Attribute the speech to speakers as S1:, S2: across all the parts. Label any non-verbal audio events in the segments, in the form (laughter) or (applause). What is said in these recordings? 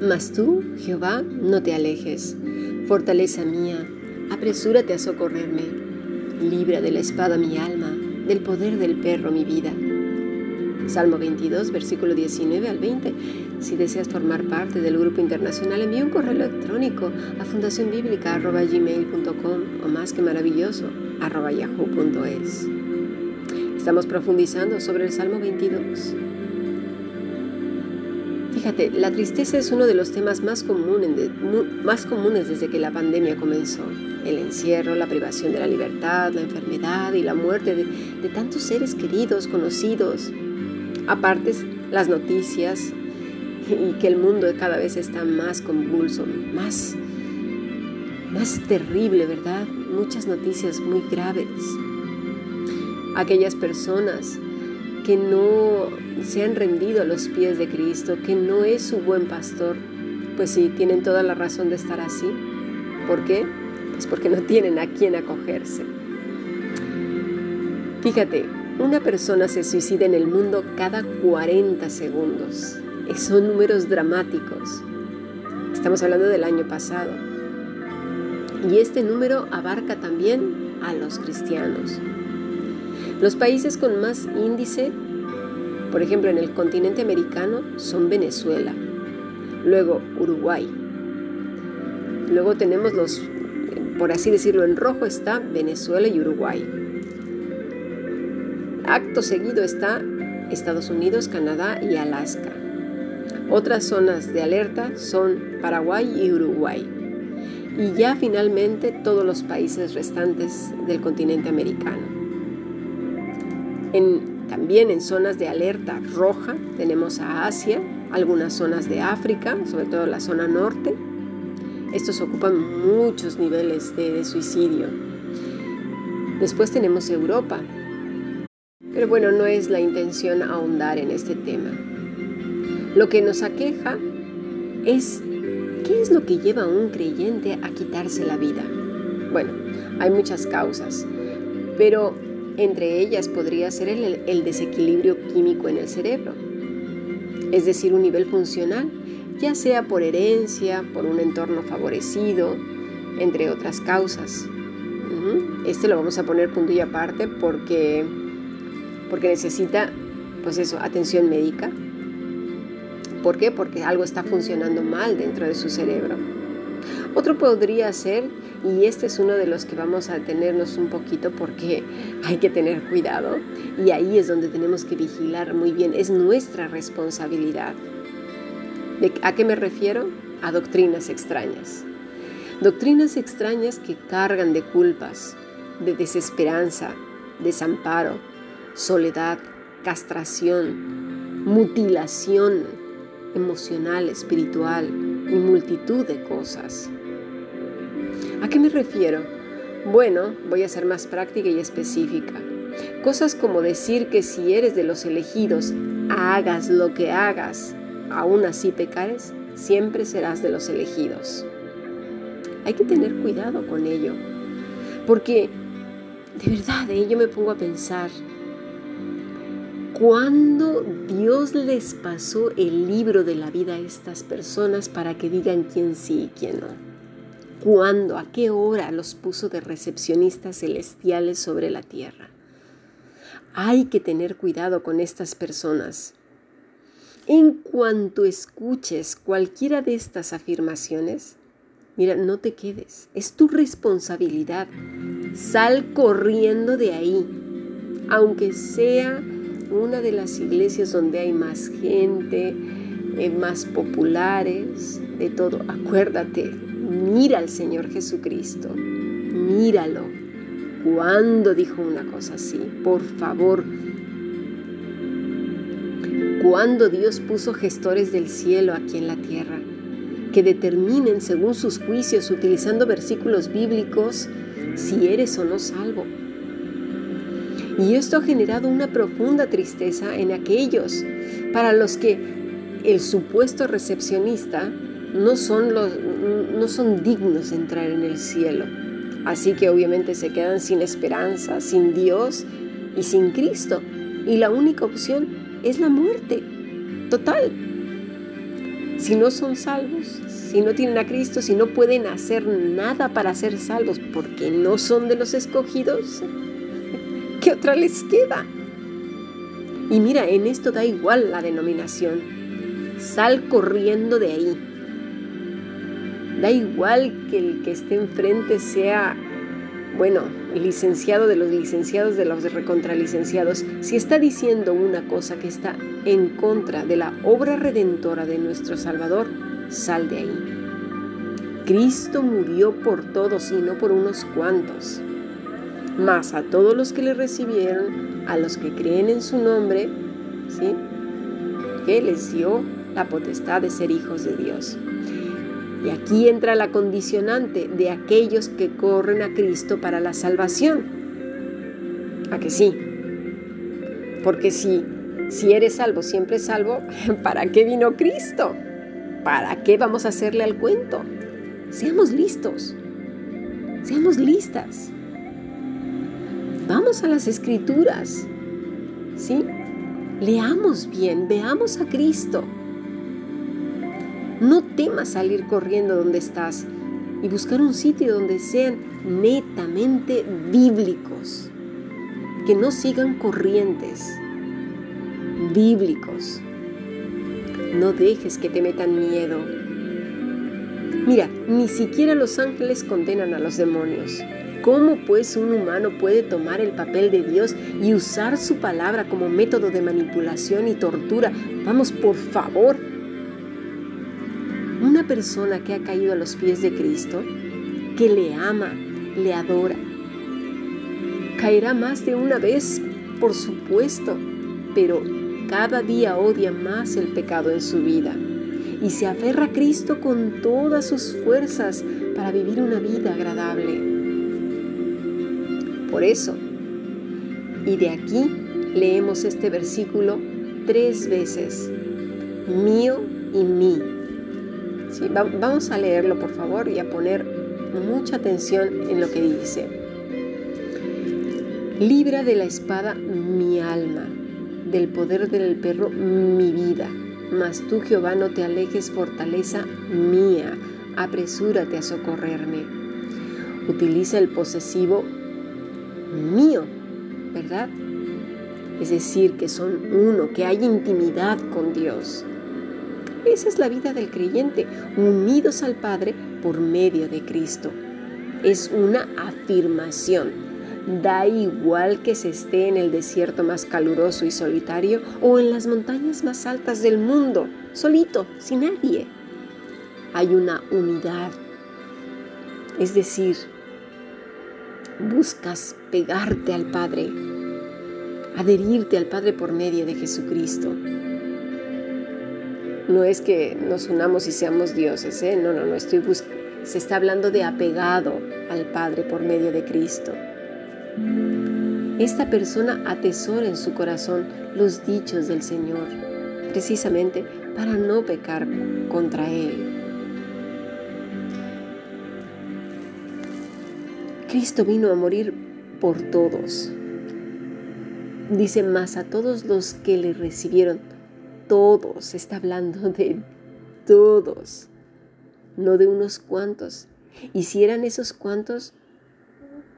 S1: Mas tú, Jehová, no te alejes. Fortaleza mía, apresúrate a socorrerme. Libra de la espada mi alma, del poder del perro mi vida. Salmo 22, versículo 19 al 20. Si deseas formar parte del grupo internacional, envía un correo electrónico a fundacionbiblica.gmail.com o más que maravilloso, yahoo.es. Estamos profundizando sobre el Salmo 22. Fíjate, la tristeza es uno de los temas más comunes, más comunes desde que la pandemia comenzó. El encierro, la privación de la libertad, la enfermedad y la muerte de, de tantos seres queridos, conocidos. Aparte, las noticias y que el mundo cada vez está más convulso, más, más terrible, ¿verdad? Muchas noticias muy graves. Aquellas personas que no se han rendido a los pies de Cristo, que no es su buen pastor, pues sí, tienen toda la razón de estar así. ¿Por qué? Pues porque no tienen a quién acogerse. Fíjate, una persona se suicida en el mundo cada 40 segundos. Son números dramáticos. Estamos hablando del año pasado. Y este número abarca también a los cristianos. Los países con más índice por ejemplo, en el continente americano son Venezuela, luego Uruguay. Luego tenemos los, por así decirlo, en rojo está Venezuela y Uruguay. Acto seguido está Estados Unidos, Canadá y Alaska. Otras zonas de alerta son Paraguay y Uruguay. Y ya finalmente todos los países restantes del continente americano. También en zonas de alerta roja tenemos a Asia, algunas zonas de África, sobre todo la zona norte. Estos ocupan muchos niveles de, suicidio. Después tenemos Europa. Pero bueno, no es la intención ahondar en este tema. Lo que nos aqueja es qué es lo que lleva a un creyente a quitarse la vida. Bueno, hay muchas causas, pero entre ellas podría ser el, desequilibrio químico en el cerebro, es decir, un nivel funcional, ya sea por herencia, por un entorno favorecido, entre otras causas. Este lo vamos a poner punto y aparte porque, porque necesita, pues eso, atención médica. ¿Por qué? Porque algo está funcionando mal dentro de su cerebro. Otro podría ser, y este es uno de los que vamos a tenernos un poquito porque (laughs) hay que tener cuidado, y ahí es donde tenemos que vigilar muy bien, es nuestra responsabilidad. ¿A qué me refiero? A doctrinas extrañas. Doctrinas extrañas que cargan de culpas, de desesperanza, desamparo, soledad, castración, mutilación emocional, espiritual y multitud de cosas. ¿A qué me refiero? Bueno, voy a ser más práctica y específica. Cosas como decir que si eres de los elegidos, hagas lo que hagas, aún así pecares, siempre serás de los elegidos. Hay que tener cuidado con ello, porque de verdad eh, yo me pongo a pensar, ¿cuándo Dios les pasó el libro de la vida a estas personas para que digan quién sí y quién no? cuándo, a qué hora los puso de recepcionistas celestiales sobre la tierra. Hay que tener cuidado con estas personas. En cuanto escuches cualquiera de estas afirmaciones, mira, no te quedes, es tu responsabilidad. Sal corriendo de ahí, aunque sea una de las iglesias donde hay más gente, eh, más populares, de todo. Acuérdate, Mira al Señor Jesucristo, míralo. ¿Cuándo dijo una cosa así? Por favor. ¿Cuándo Dios puso gestores del cielo aquí en la tierra? Que determinen según sus juicios, utilizando versículos bíblicos, si eres o no salvo. Y esto ha generado una profunda tristeza en aquellos para los que el supuesto recepcionista no son, los, no son dignos de entrar en el cielo. Así que obviamente se quedan sin esperanza, sin Dios y sin Cristo. Y la única opción es la muerte. Total. Si no son salvos, si no tienen a Cristo, si no pueden hacer nada para ser salvos porque no son de los escogidos, ¿qué otra les queda? Y mira, en esto da igual la denominación. Sal corriendo de ahí. Da igual que el que esté enfrente sea, bueno, licenciado de los licenciados, de los recontralicenciados. Si está diciendo una cosa que está en contra de la obra redentora de nuestro Salvador, sal de ahí. Cristo murió por todos y no por unos cuantos. Más a todos los que le recibieron, a los que creen en su nombre, ¿sí? que les dio la potestad de ser hijos de Dios. Y aquí entra la condicionante de aquellos que corren a Cristo para la salvación. ¿A que sí? Porque si, si eres salvo, siempre salvo, (laughs) ¿para qué vino Cristo? ¿Para qué vamos a hacerle al cuento? Seamos listos. Seamos listas. A las escrituras. ¿Sí? Leamos bien, veamos a Cristo. No temas salir corriendo donde estás y buscar un sitio donde sean netamente bíblicos, que no sigan corrientes, bíblicos. No dejes que te metan miedo. Mira, ni siquiera los ángeles condenan a los demonios. ¿Cómo pues un humano puede tomar el papel de Dios y usar su palabra como método de manipulación y tortura? Vamos, por favor. Una persona que ha caído a los pies de Cristo, que le ama, le adora, caerá más de una vez, por supuesto, pero cada día odia más el pecado en su vida y se aferra a Cristo con todas sus fuerzas para vivir una vida agradable. Por eso, y de aquí leemos este versículo tres veces, mío y mí. vamos a leerlo por favor y a poner mucha atención en lo que dice. Libra de la espada mi alma, del poder del perro mi vida. Mas tú, Jehová, no te alejes, fortaleza mía, apresúrate a socorrerme. Utiliza el posesivo mío, ¿verdad? Es decir, que son uno, que hay intimidad con Dios. Esa es la vida del creyente, unidos al Padre por medio de Cristo. Es una afirmación. Da igual que se esté en el desierto más caluroso y solitario o en las montañas más altas del mundo, solito, sin nadie. Hay una unidad. Es decir, buscas pegarte al Padre, adherirte al Padre por medio de Jesucristo. No es que nos unamos y seamos dioses, ¿eh? no, no, no, estoy se está hablando de apegado al Padre por medio de Cristo. Esta persona atesora en su corazón los dichos del Señor, precisamente para no pecar contra Él. Cristo vino a morir por todos. Dice más a todos los que le recibieron. Todos, está hablando de todos, no de unos cuantos. Y si eran esos cuantos,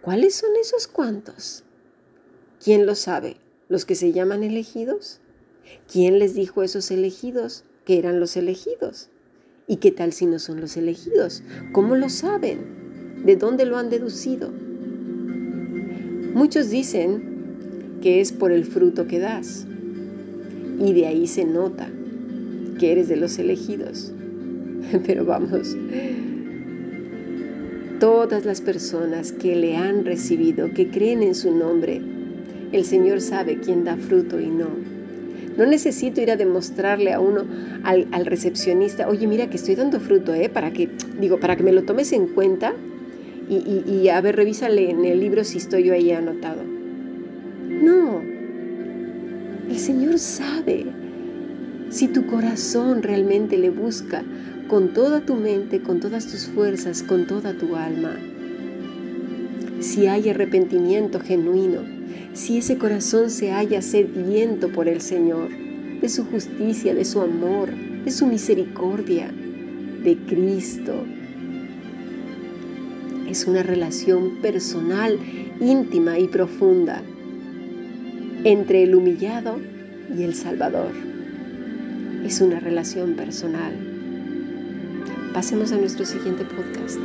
S1: ¿cuáles son esos cuantos? ¿Quién lo sabe? ¿Los que se llaman elegidos? ¿Quién les dijo a esos elegidos que eran los elegidos? ¿Y qué tal si no son los elegidos? ¿Cómo lo saben? ¿De dónde lo han deducido? Muchos dicen que es por el fruto que das y de ahí se nota que eres de los elegidos. (laughs) Pero vamos, todas las personas que le han recibido, que creen en su nombre, el Señor sabe quién da fruto y no. No necesito ir a demostrarle a uno, al, recepcionista, oye, mira que estoy dando fruto, ¿eh? Para que, digo, para que me lo tomes en cuenta y, a ver, revísale en el libro si estoy yo ahí anotado. No, el Señor sabe si tu corazón realmente le busca con toda tu mente, con todas tus fuerzas, con toda tu alma. Si hay arrepentimiento genuino, si ese corazón se halla sediento por el Señor, de su justicia, de su amor, de su misericordia, de Cristo. Es una relación personal, íntima y profunda entre el humillado y el Salvador. Es una relación personal. Pasemos a nuestro siguiente podcast.